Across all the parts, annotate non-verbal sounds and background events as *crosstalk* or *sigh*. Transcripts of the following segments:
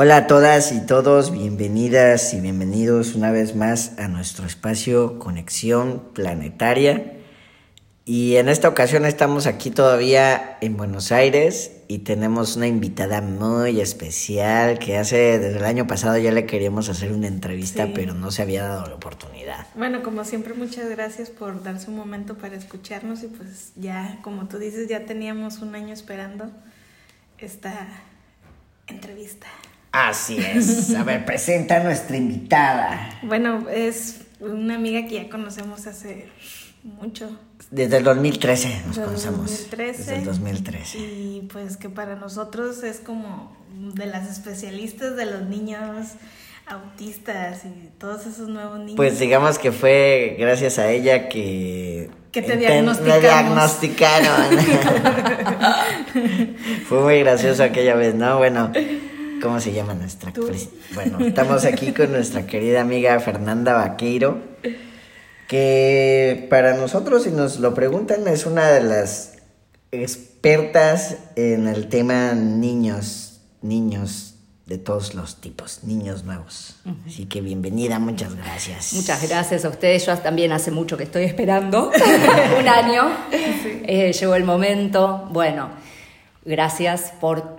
Hola a todas y todos, bienvenidas y bienvenidos una vez más a nuestro espacio Conexión Planetaria. Y en esta ocasión estamos aquí todavía en Buenos Aires y tenemos una invitada muy especial que hace desde el año pasado ya le queríamos hacer una entrevista, pero no se había dado la oportunidad. Bueno, como siempre, muchas gracias por darse un momento para escucharnos y pues ya, como tú dices, ya teníamos un año esperando esta entrevista. Así es. A ver, presenta a nuestra invitada. Bueno, es una amiga que ya conocemos hace mucho. Desde el 2013 nos Desde el conocemos. 2013. Desde el 2013. Y pues que para nosotros es como de las especialistas de los niños autistas y todos esos nuevos niños. Pues digamos que fue gracias a ella que... Que te diagnosticamos. Me diagnosticaron. *laughs* fue muy gracioso aquella vez, ¿no? Bueno, ¿cómo se llama nuestra... Bueno, estamos aquí con nuestra querida amiga Fernanda Vaqueiro, que para nosotros, si nos lo preguntan, es una de las expertas en el tema niños, niños de todos los tipos, niños nuevos. Así que bienvenida, muchas gracias. Muchas gracias a ustedes. Yo también hace mucho que estoy esperando, *laughs* un año. Eh, llegó el momento. Bueno, gracias por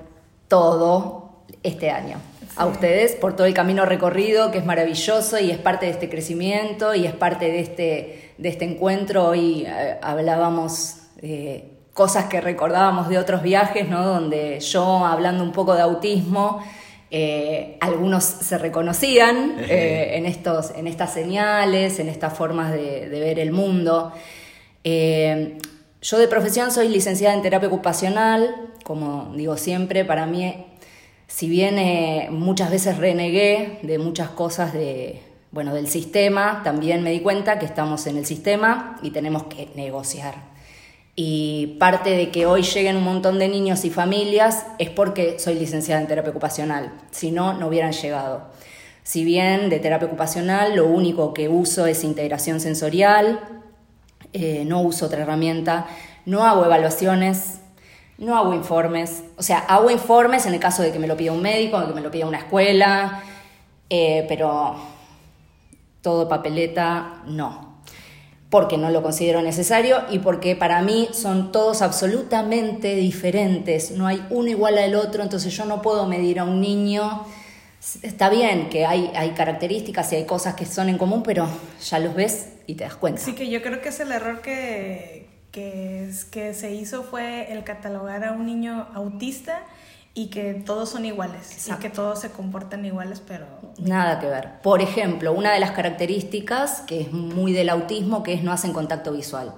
todo este año. A ustedes por todo el camino recorrido, que es maravilloso y es parte de este crecimiento y es parte de este, de este encuentro. Hoy eh, hablábamos de cosas que recordábamos de otros viajes, ¿no? Donde yo, hablando un poco de autismo, eh, algunos se reconocían eh, en, estos, en estas señales, en estas formas de, de ver el mundo. Eh, yo de profesión soy licenciada en terapia ocupacional, como digo siempre, para mí, si bien eh, muchas veces renegué de muchas cosas de, bueno, del sistema, también me di cuenta que estamos en el sistema y tenemos que negociar. Y parte de que hoy lleguen un montón de niños y familias es porque soy licenciada en terapia ocupacional, si no, no hubieran llegado. Si bien de terapia ocupacional lo único que uso es integración sensorial, eh, no uso otra herramienta, no hago evaluaciones, no hago informes, o sea, hago informes en el caso de que me lo pida un médico, de que me lo pida una escuela, eh, pero todo papeleta, no porque no lo considero necesario y porque para mí son todos absolutamente diferentes, no hay uno igual al otro, entonces yo no puedo medir a un niño. Está bien que hay, hay características y hay cosas que son en común, pero ya los ves y te das cuenta. Sí, que yo creo que es el error que, que, es- que se hizo fue el catalogar a un niño autista y que todos son iguales Exacto. y que todos se comportan iguales, pero Nada que ver. Por ejemplo, una de las características que es muy del autismo, que es no hacen contacto visual.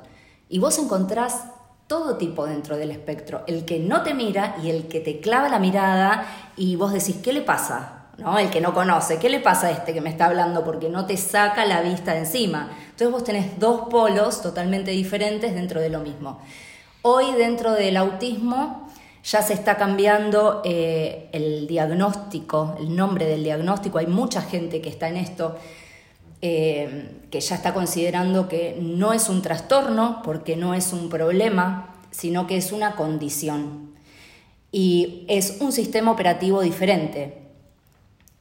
Y vos encontrás todo tipo dentro del espectro, el que no te mira y el que te clava la mirada y vos decís, ¿qué le pasa? ¿No? El que no conoce, ¿qué le pasa a este que me está hablando? Porque no te saca la vista de encima. Entonces vos tenés dos polos totalmente diferentes dentro de lo mismo. Hoy dentro del autismo ya se está cambiando eh, el diagnóstico, el nombre del diagnóstico. Hay mucha gente que está en esto, eh, que ya está considerando que no es un trastorno, porque no es un problema, sino que es una condición. Y es un sistema operativo diferente.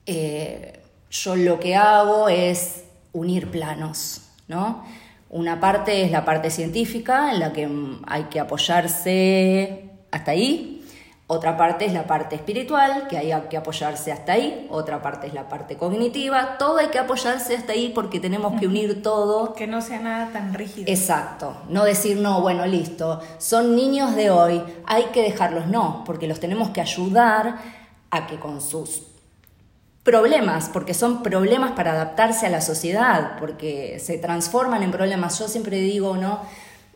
Eh, yo lo que hago es unir planos, ¿no? Una parte es la parte científica, en la que hay que apoyarse hasta ahí. Otra parte es la parte espiritual, que hay que apoyarse hasta ahí. Otra parte es la parte cognitiva. Todo hay que apoyarse hasta ahí porque tenemos que unir todo que no sea nada tan rígido. Exacto, no decir no, bueno, listo, son niños de hoy, hay que dejarlos, no, porque los tenemos que ayudar a que con sus problemas, porque son problemas para adaptarse a la sociedad, porque se transforman en problemas. Yo siempre digo, ¿no?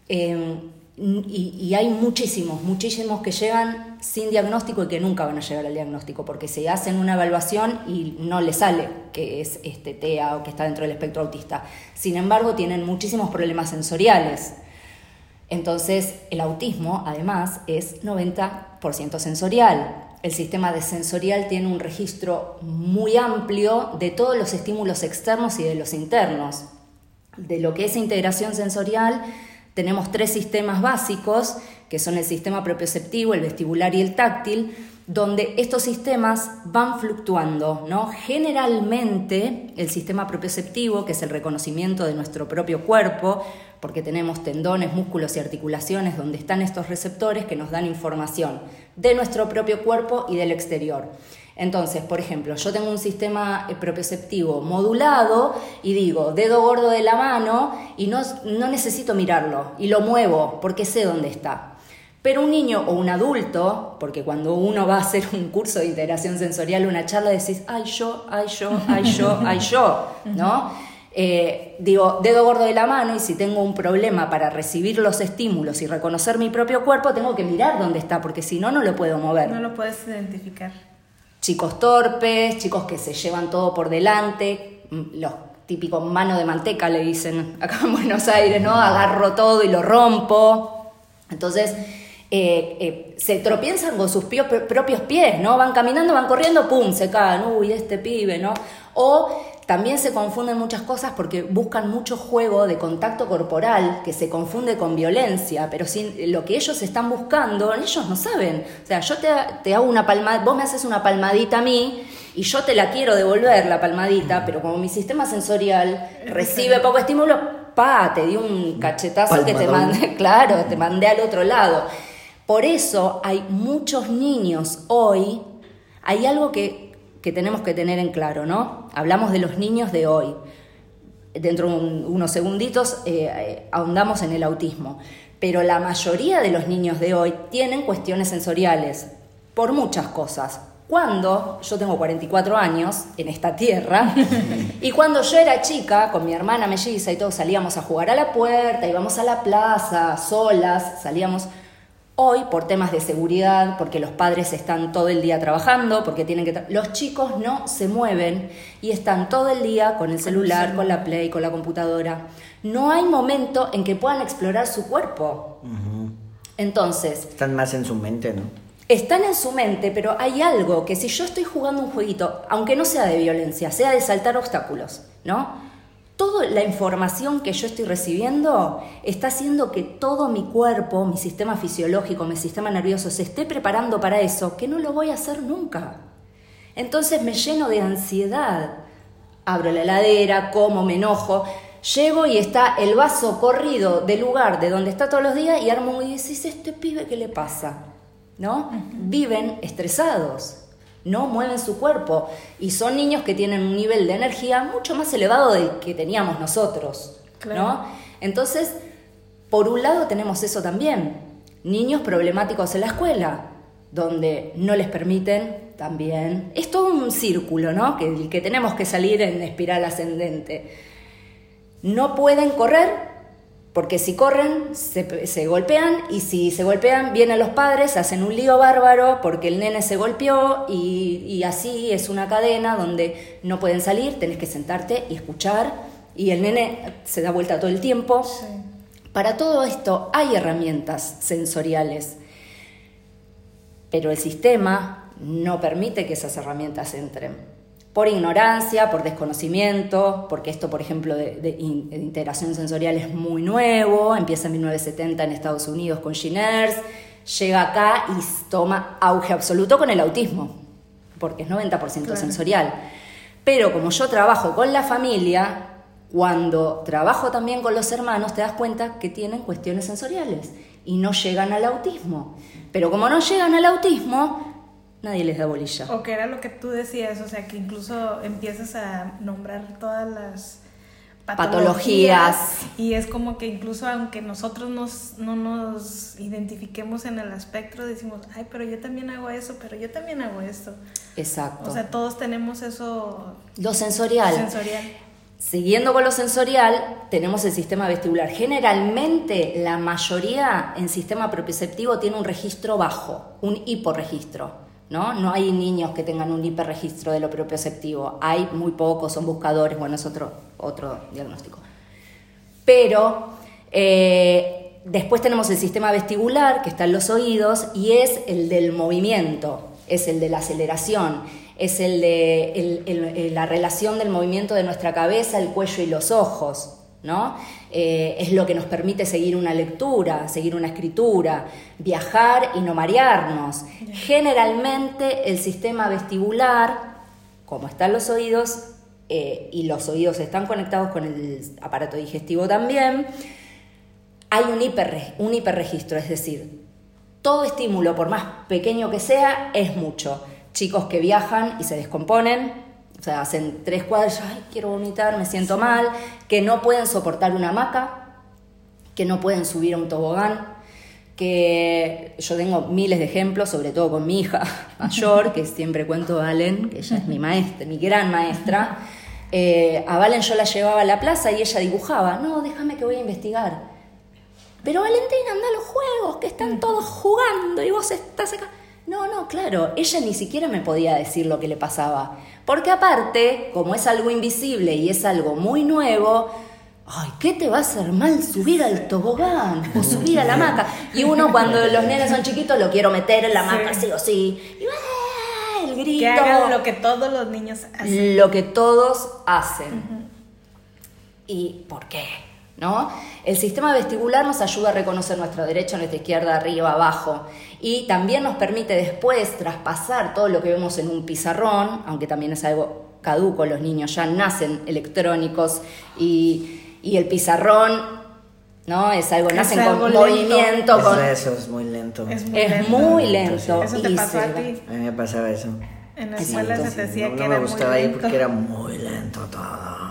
Y, y hay muchísimos, muchísimos que llegan sin diagnóstico y que nunca van a llegar al diagnóstico, porque se hacen una evaluación y no le sale que es este TEA o que está dentro del espectro autista. Sin embargo, tienen muchísimos problemas sensoriales. Entonces, el autismo, además, es 90% sensorial. El sistema sensorial tiene un registro muy amplio de todos los estímulos externos y de los internos. De lo que es integración sensorial, tenemos tres sistemas básicos, que son el sistema propioceptivo, el vestibular y el táctil, donde estos sistemas van fluctuando, ¿no? Generalmente el sistema propioceptivo, que es el reconocimiento de nuestro propio cuerpo, porque tenemos tendones, músculos y articulaciones donde están estos receptores que nos dan información de nuestro propio cuerpo y del exterior. Entonces, por ejemplo, yo tengo un sistema eh, propioceptivo modulado y digo dedo gordo de la mano y no, no necesito mirarlo y lo muevo porque sé dónde está. Pero un niño o un adulto, porque cuando uno va a hacer un curso de integración sensorial, una charla, decís, ay yo, ay yo, ay yo, ay yo, *laughs* ¿no? Eh, digo, dedo gordo de la mano y si tengo un problema para recibir los estímulos y reconocer mi propio cuerpo, tengo que mirar dónde está, porque si no, no lo puedo mover. No lo puedes identificar. Chicos torpes, chicos que se llevan todo por delante, mm, los típicos mano de manteca le dicen acá en Buenos Aires, ¿no? Agarro todo y lo rompo. Entonces, eh, eh, se tropiezan con sus propios pies, ¿no? Van caminando, van corriendo, ¡pum! se caen, uy, este pibe, ¿no? O también se confunden muchas cosas porque buscan mucho juego de contacto corporal que se confunde con violencia, pero sin, lo que ellos están buscando, ellos no saben. O sea, yo te, te hago una palmada, vos me haces una palmadita a mí y yo te la quiero devolver la palmadita, pero como mi sistema sensorial recibe poco estímulo, pa, te di un cachetazo que te mandé, *laughs* claro, te mandé al otro lado. Por eso hay muchos niños hoy, hay algo que, tenemos que tener en claro, ¿no? Hablamos de los niños de hoy. Dentro de unos segunditos eh, eh, ahondamos en el autismo. Pero la mayoría de los niños de hoy tienen cuestiones sensoriales por muchas cosas. Cuando yo tengo 44 años en esta tierra *laughs* y cuando yo era chica con mi hermana melliza y todos salíamos a jugar a la puerta, íbamos a la plaza solas, salíamos Hoy, por temas de seguridad, porque los padres están todo el día trabajando, porque tienen que... los chicos no se mueven y están todo el día con el celular, con la play, con la computadora. No hay momento en que puedan explorar su cuerpo. Entonces... Están más en su mente, ¿no? Están en su mente, pero hay algo que si yo estoy jugando un jueguito, aunque no sea de violencia, sea de saltar obstáculos, ¿no? Toda la información que yo estoy recibiendo está haciendo que todo mi cuerpo, mi sistema fisiológico, mi sistema nervioso se esté preparando para eso, que no lo voy a hacer nunca. Entonces me lleno de ansiedad. Abro la heladera, como, me enojo, llego y está el vaso corrido del lugar de donde está todos los días y armo y dices, ¿este pibe qué le pasa? ¿No? Viven estresados no mueven su cuerpo y son niños que tienen un nivel de energía mucho más elevado del que teníamos nosotros, ¿no? Entonces, por un lado tenemos eso también, niños problemáticos en la escuela, donde no les permiten también, es todo un círculo, ¿no? Que, que tenemos que salir en espiral ascendente. No pueden correr porque si corren, se, golpean y si se golpean, vienen los padres, hacen un lío bárbaro porque el nene se golpeó y, así es una cadena donde no pueden salir, tenés que sentarte y escuchar y el nene se da vuelta todo el tiempo. Para todo esto hay herramientas sensoriales, pero el sistema no permite que esas herramientas entren por ignorancia, por desconocimiento, porque esto, por ejemplo, de, integración sensorial es muy nuevo, empieza en 1970 en Estados Unidos con Giners, llega acá y toma auge absoluto con el autismo, porque es 90% sensorial. Pero como yo trabajo con la familia, cuando trabajo también con los hermanos, te das cuenta que tienen cuestiones sensoriales y no llegan al autismo. Pero como no llegan al autismo, nadie les da bolilla. O que era lo que tú decías, o sea, que incluso empiezas a nombrar todas las patologías, y es como que incluso aunque nosotros nos, no nos identifiquemos en el espectro, decimos, ay, pero yo también hago eso, pero yo también hago esto. Exacto. O sea, todos tenemos eso. Lo sensorial. Sensorial. Siguiendo con lo sensorial, tenemos el sistema vestibular. Generalmente, la mayoría en sistema propioceptivo tiene un registro bajo, un hiporregistro. ¿No? No hay niños que tengan un hiperregistro de lo propioceptivo, hay muy pocos, son buscadores, bueno, es otro, otro diagnóstico. Pero eh, después tenemos el sistema vestibular, que está en los oídos, y es el del movimiento, es el de la aceleración, es el de la relación del movimiento de nuestra cabeza, el cuello y los ojos. ¿No? Eh, es lo que nos permite seguir una lectura, seguir una escritura, viajar y no marearnos. Generalmente el sistema vestibular, como están los oídos, eh, y los oídos están conectados con el aparato digestivo también, hay un, un hiperregistro, es decir, todo estímulo, por más pequeño que sea, es mucho. Chicos que viajan y se descomponen, o sea, hacen tres cuadros, ay, quiero vomitar, me siento mal, que no pueden soportar una hamaca, que no pueden subir a un tobogán, que yo tengo miles de ejemplos, sobre todo con mi hija *laughs* mayor, que siempre cuento a Valen, que ella es mi maestra, mi gran maestra. Eh, a Valen yo la llevaba a la plaza y ella dibujaba, no, déjame que voy a investigar. Pero Valentina, anda a los juegos, que están todos jugando y vos estás acá. No, no, claro, ella ni siquiera me podía decir lo que le pasaba. Porque aparte, como es algo invisible y es algo muy nuevo, ay, ¿qué te va a hacer mal subir al tobogán o subir a la hamaca? Y uno cuando los nenes son chiquitos lo quiero meter en la hamaca sí, o sí. Y ¡ah! el grito. Que hagan lo que todos los niños hacen. Lo que todos hacen. ¿Y por qué? ¿No? El sistema vestibular nos ayuda a reconocer nuestra derecha, nuestra izquierda, arriba, abajo. Y también nos permite después traspasar todo lo que vemos en un pizarrón, aunque también es algo caduco, los niños ya nacen electrónicos y, el pizarrón ¿no? Es algo, nacen con movimiento. Con... Eso es muy lento. Es muy lento. Eso te pasó a ti. A mí me pasaba eso. En la escuela se te decía no, que no me gustaba ahí porque era muy lento todo.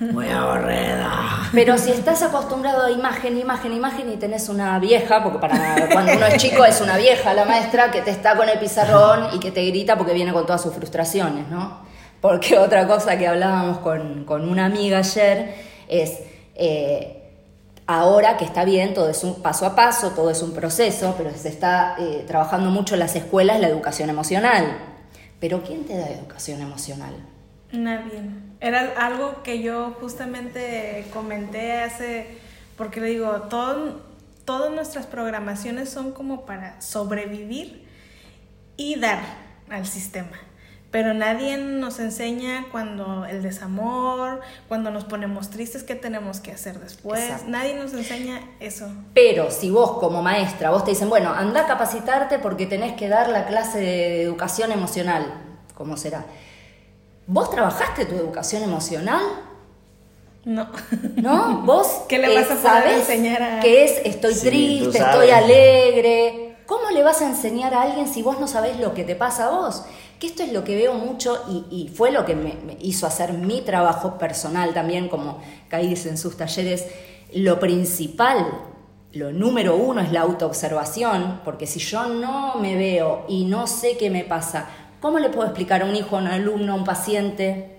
Muy aburrida. Pero si estás acostumbrado a imagen, imagen, imagen y tenés una vieja, porque para cuando uno es chico es una vieja la maestra que te está con el pizarrón y que te grita porque viene con todas sus frustraciones, ¿no? Porque otra cosa que hablábamos con, con una amiga ayer es, eh, ahora que está bien, todo es un paso a paso, todo es un proceso, pero se está eh, trabajando mucho en las escuelas la educación emocional. Pero ¿quién te da educación emocional? Nadie. Era algo que yo justamente comenté hace, porque le digo, todo, todas nuestras programaciones son como para sobrevivir y dar al sistema. Pero nadie nos enseña cuando el desamor, cuando nos ponemos tristes, qué tenemos que hacer después. Nadie nos enseña eso. Pero si vos como maestra, vos te dicen, bueno, anda a capacitarte porque tenés que dar la clase de educación emocional, ¿cómo será? ¿Vos trabajaste tu educación emocional? No. ¿No? ¿Vos *laughs* ¿Qué le vas a poder enseñar a qué es estoy triste, estoy alegre? ¿Cómo le vas a enseñar a alguien si vos no sabés lo que te pasa a vos? Que esto es lo que veo mucho y, fue lo que me, hizo hacer mi trabajo personal también, como caíste en sus talleres. Lo principal, lo número uno es la autoobservación, porque si yo no me veo y no sé qué me pasa, ¿Cómo le puedo explicar a un hijo, a un alumno, a un paciente?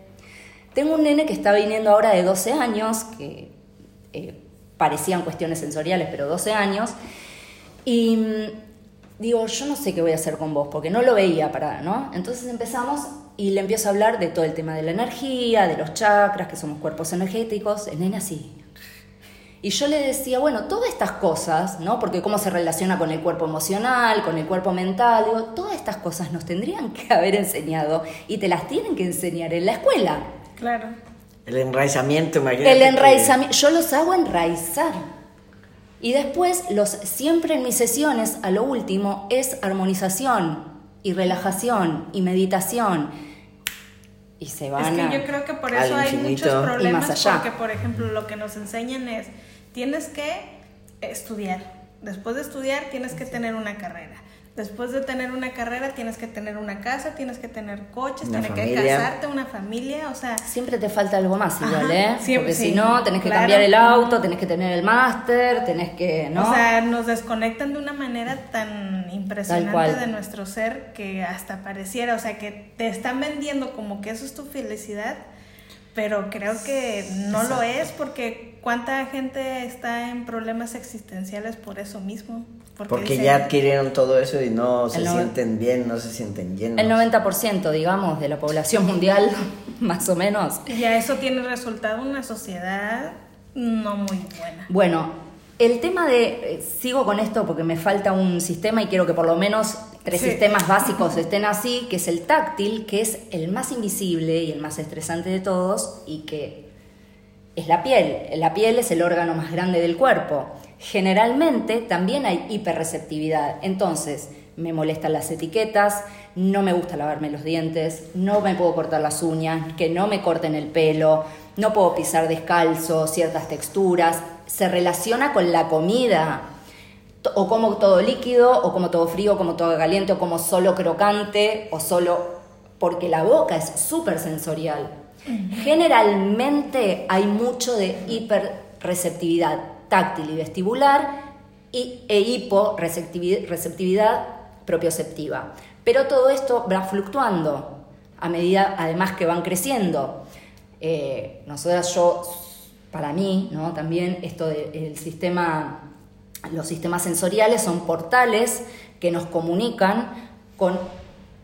Tengo un nene que está viniendo ahora de 12 años, que eh, parecían cuestiones sensoriales, pero 12 años, y mm, digo, yo no sé qué voy a hacer con vos, porque no lo veía para, ¿no? Entonces empezamos y le empiezo a hablar de todo el tema de la energía, de los chakras, que somos cuerpos energéticos. El nene así, y yo le decía, bueno, todas estas cosas, ¿no? Porque cómo se relaciona con el cuerpo emocional, con el cuerpo mental, digo, todas estas cosas nos tendrían que *laughs* haber enseñado y te las tienen que enseñar en la escuela. Claro. El enraizamiento, imagínate. El enraizamiento, yo los hago enraizar. Y después, los, siempre en mis sesiones, a lo último, es armonización y relajación y meditación. Y se van Es que yo creo que por eso hay muchos problemas, porque, por ejemplo, lo que nos enseñan es tienes que estudiar. Después de estudiar tienes que tener una carrera. Después de tener una carrera tienes que tener una casa, tienes que tener coches, tienes que casarte, una familia, o sea... Siempre te falta algo más igual, ¿eh? Porque si no, tenés que cambiar el auto, tenés que tener el máster, tenés que... ¿no? O sea, nos desconectan de una manera tan impresionante de nuestro ser que hasta pareciera, o sea, que te están vendiendo como que eso es tu felicidad, pero creo que no lo es porque cuánta gente está en problemas existenciales por eso mismo. Porque, ya adquirieron todo eso y no se sienten bien, no se sienten llenos. El 90%, digamos, de la población mundial, *laughs* más o menos. Y a eso tiene resultado una sociedad no muy buena. Bueno, el tema de, eh, sigo con esto porque me falta un sistema y quiero que por lo menos tres sistemas básicos *laughs* estén así, que es el táctil, que es el más invisible y el más estresante de todos y que es la piel. La piel es el órgano más grande del cuerpo. Generalmente también hay hiperreceptividad. Entonces, me molestan las etiquetas, no me gusta lavarme los dientes, no me puedo cortar las uñas, que no me corten el pelo, no puedo pisar descalzo, ciertas texturas. Se relaciona con la comida. O como todo líquido, o como todo frío, o como todo caliente, o como solo crocante, o solo... porque la boca es súper sensorial. Generalmente hay mucho de hiperreceptividad táctil y vestibular y, e hiporreceptividad propioceptiva. Pero todo esto va fluctuando a medida, además, que van creciendo. Eh, nosotras, yo, para mí, ¿no? también esto del sistema, los sistemas sensoriales son portales que nos comunican con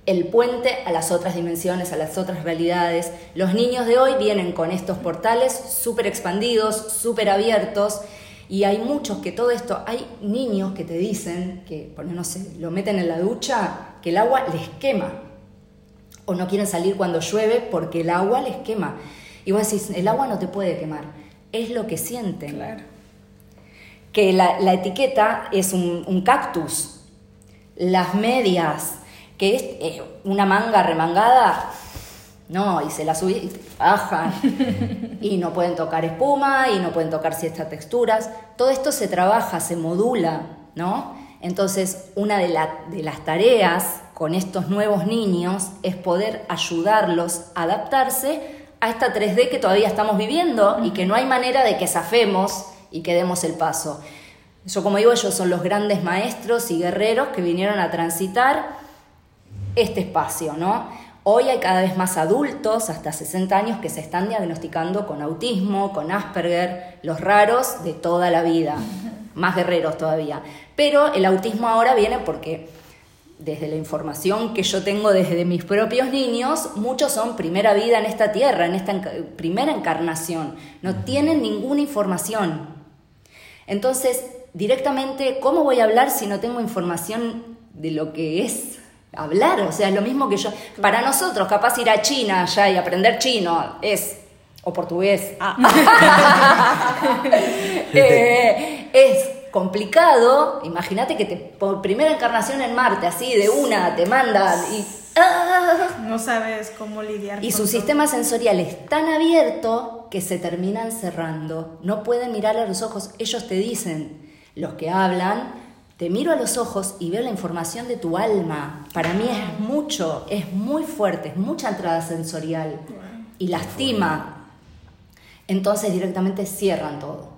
el puente a las otras dimensiones, a las otras realidades. Los niños de hoy vienen con estos portales súper expandidos, súper abiertos, y hay muchos que todo esto, hay niños que te dicen que, no sé, lo meten en la ducha, que el agua les quema, o no quieren salir cuando llueve porque el agua les quema. Y vos decís, el agua no te puede quemar, es lo que sienten. Que la, etiqueta es un, un cactus, las medias, que es eh, una manga remangada, no, y se la suben y bajan, *laughs* y no pueden tocar espuma, y no pueden tocar ciertas texturas. Todo esto se trabaja, se modula, ¿no? Entonces, una de, de las tareas con estos nuevos niños es poder ayudarlos a adaptarse a esta 3D que todavía estamos viviendo y que no hay manera de que zafemos y que demos el paso. Yo como digo, ellos son los grandes maestros y guerreros que vinieron a transitar este espacio, ¿no? Hoy hay cada vez más adultos, hasta 60 años, que se están diagnosticando con autismo, con Asperger, los raros de toda la vida, *laughs* más guerreros todavía. Pero el autismo ahora viene porque desde la información que yo tengo desde mis propios niños, muchos son primera vida en esta tierra, en esta primera encarnación, no tienen ninguna información. Entonces, directamente, ¿cómo voy a hablar si no tengo información de lo que es hablar, o sea, es lo mismo que yo. Para nosotros, capaz ir a China ya y aprender chino es. o portugués. Ah. *laughs* Eh, es complicado. Imagínate que te, por primera encarnación en Marte, así de una, te mandan y. ¡ah! No sabes cómo lidiar Y su sistema sensorial es tan abierto que se terminan cerrando. No pueden mirarle a los ojos. Ellos te dicen, los que hablan, te miro a los ojos y veo la información de tu alma. Para mí es mucho, es muy fuerte, es mucha entrada sensorial y lastima. Entonces directamente cierran todo.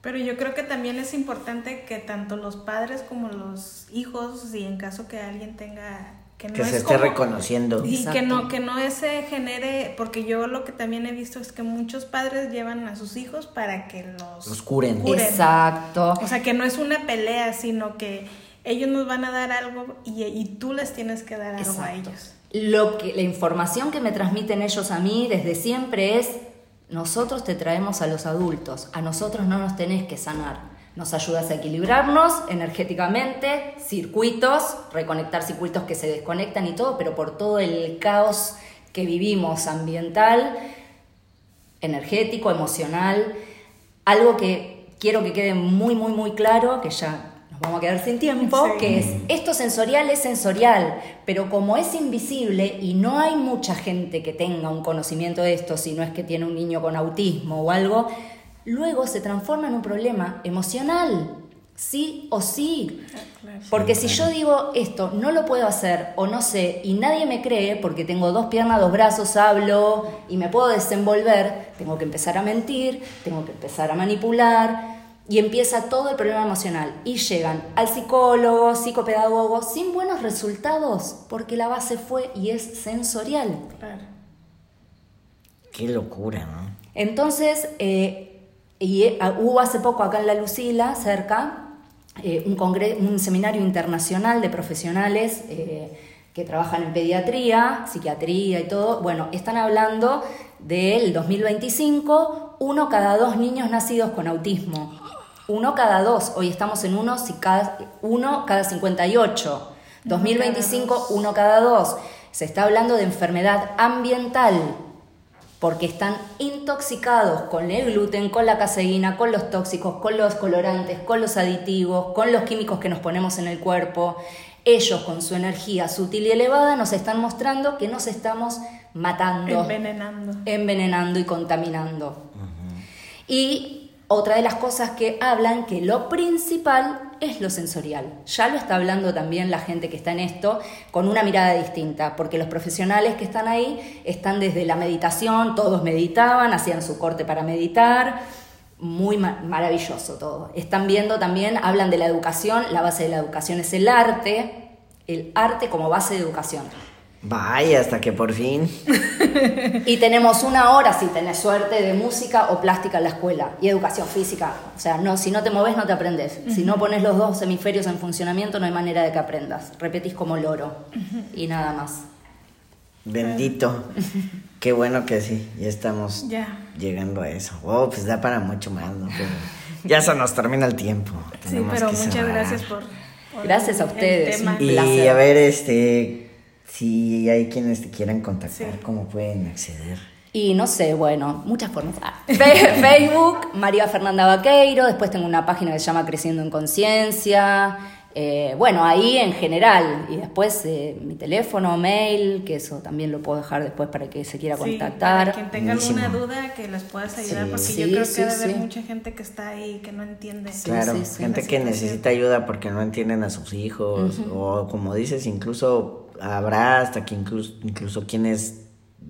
Pero yo creo que también es importante que tanto los padres como los hijos, si en caso que alguien tenga que, se esté reconociendo. Y que no, que no se genere, porque yo lo que también he visto es que muchos padres llevan a sus hijos para que los, los curen. Exacto. O sea, que no es una pelea, sino que ellos nos van a dar algo y, y tú les tienes que dar algo a ellos. Lo que, la información que me transmiten ellos a mí desde siempre es, nosotros te traemos a los adultos, a nosotros no nos tenés que sanar nos ayudas a equilibrarnos energéticamente, circuitos, reconectar circuitos que se desconectan y todo, pero por todo el caos que vivimos ambiental, energético, emocional. Algo que quiero que quede muy, muy, muy claro, que ya nos vamos a quedar sin tiempo, que es, esto sensorial es sensorial, pero como es invisible y no hay mucha gente que tenga un conocimiento de esto, si no es que tiene un niño con autismo o algo, luego se transforma en un problema emocional, sí o sí. Ah, porque si yo digo esto, no lo puedo hacer o no sé y nadie me cree porque tengo dos piernas, dos brazos, hablo y me puedo desenvolver, tengo que empezar a mentir, tengo que empezar a manipular y empieza todo el problema emocional. Y llegan al psicólogo, psicopedagogo, sin buenos resultados porque la base fue y es sensorial. Qué locura, ¿no? Entonces, eh, y eh, hubo hace poco acá en La Lucila, cerca, eh, un, un seminario internacional de profesionales eh, que trabajan en pediatría, psiquiatría y todo. Bueno, están hablando del 2025, uno cada dos niños nacidos con autismo. Uno cada dos, hoy estamos en uno, cada, uno cada 58. 2025, uno cada dos. Se está hablando de enfermedad ambiental porque están intoxicados con el gluten, con la caseína, con los tóxicos, con los colorantes, con los aditivos, con los químicos que nos ponemos en el cuerpo. Ellos con su energía sutil y elevada nos están mostrando que nos estamos matando, envenenando, envenenando y contaminando. Y otra de las cosas que hablan que lo principal es lo sensorial. Ya lo está hablando también la gente que está en esto con una mirada distinta, porque los profesionales que están ahí están desde la meditación, todos meditaban, hacían su corte para meditar, muy maravilloso todo. Están viendo también, hablan de la educación, la base de la educación es el arte, el arte como base de educación. Vaya, hasta que por fin. *laughs* y tenemos una hora, si tenés suerte, de música o plástica en la escuela y educación física. O sea, no, si no te moves, no te aprendes. Si no pones los dos hemisferios en funcionamiento, no hay manera de que aprendas. Repetís como loro y nada más. Bendito. *laughs* Qué bueno que sí, ya estamos llegando a eso. Oh, pues da para mucho más, ¿no? ya se nos termina el tiempo. sí, pero muchas gracias por, Gracias a ustedes. Y a ver, este si hay quienes te quieran contactar, ¿cómo pueden acceder? Y no sé, bueno, muchas formas. Ah, *laughs* Facebook, María Fernanda Vaqueiro, después tengo una página que se llama Creciendo en Conciencia. Eh, bueno, ahí en general. Y después eh, mi teléfono, mail, que eso también lo puedo dejar después para que se quiera contactar. Para quien tenga alguna duda, que les puedas ayudar, porque yo creo que debe haber mucha gente que está ahí que no entiende. claro, gente que necesita ayuda porque no entienden a sus hijos, o como dices, incluso habrá hasta que incluso, incluso quienes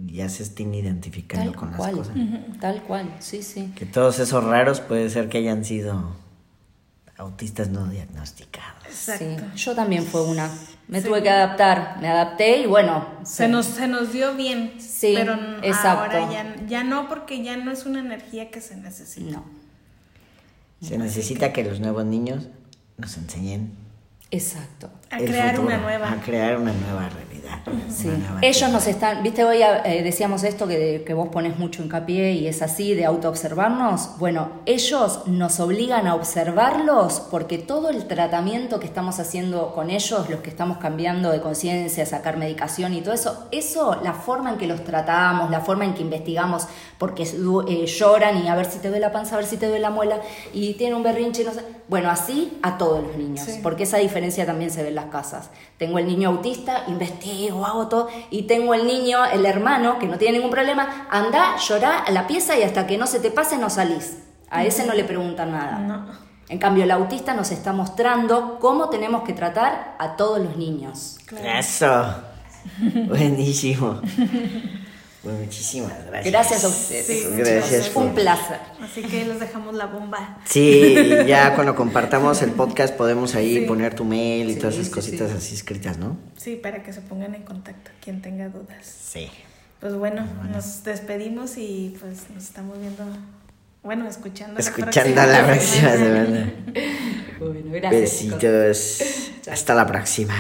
ya se estén identificando con las cosas. Tal cual, sí, sí. Que todos esos raros puede ser que hayan sido autistas no diagnosticados. Sí, yo también fue una. Me tuve que adaptar, me adapté y bueno. Se, nos, se nos dio bien. Sí, pero ahora ya, ya no, porque ya no es una energía que se necesita. No. Se necesita que los nuevos niños nos enseñen Exacto. A crear una nueva. A crear una nueva realidad. Sí. Ellos nos están, viste, hoy eh, decíamos esto que, que, vos pones mucho hincapié y es así, de autoobservarnos. Bueno, ellos nos obligan a observarlos porque todo el tratamiento que estamos haciendo con ellos, los que estamos cambiando de conciencia, sacar medicación y todo eso, eso, la forma en que los tratamos, la forma en que investigamos, porque eh, lloran y a ver si te duele la panza, a ver si te duele la muela y tiene un berrinche, no sé. Bueno, así a todos los niños, porque esa diferencia también se ve en las casas. Tengo el niño autista, investigo, hago todo, y tengo el niño, el hermano, que no tiene ningún problema, anda, llora a la pieza y hasta que no se te pase no salís. A ese no le preguntan nada. En cambio, el autista nos está mostrando cómo tenemos que tratar a todos los niños. Eso. *laughs* Buenísimo. Pues muchísimas gracias. Gracias a ustedes. gracias. Un placer. Así que les dejamos la bomba. Sí, ya cuando compartamos el podcast podemos ahí poner tu mail y todas esas cositas así escritas, ¿no? Sí, para que se pongan en contacto quien tenga dudas. Sí. Pues bueno, nos despedimos y pues nos estamos viendo, bueno, escuchando. Escuchando la próxima, semana. Bueno, gracias. Besitos. Hasta la próxima.